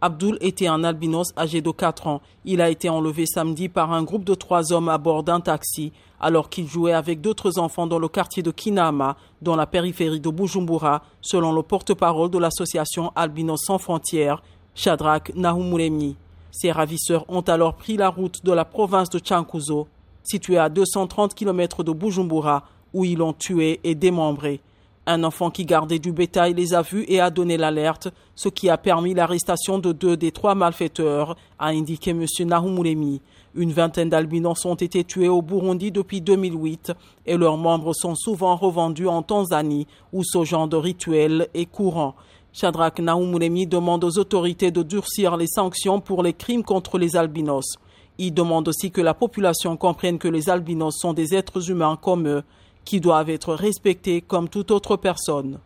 Abdul était un albinos âgé de 4 ans. Il a été enlevé samedi par un groupe de trois hommes à bord d'un taxi alors qu'il jouait avec d'autres enfants dans le quartier de Kinama, dans la périphérie de Bujumbura, selon le porte-parole de l'association Albinos sans frontières, Shadrach Nahumuremi. Ses ravisseurs ont alors pris la route de la province de Chankuzo, située à 230 km de Bujumbura, où ils l'ont tué et démembré. Un enfant qui gardait du bétail les a vus et a donné l'alerte, ce qui a permis l'arrestation de deux des trois malfaiteurs, a indiqué M. Nahumuremi. Une vingtaine d'albinos ont été tués au Burundi depuis 2008 et leurs membres sont souvent revendus en Tanzanie où ce genre de rituel est courant. Shadrach Nahumuremi demande aux autorités de durcir les sanctions pour les crimes contre les albinos. Il demande aussi que la population comprenne que les albinos sont des êtres humains comme eux qui doivent être respectés comme toute autre personne.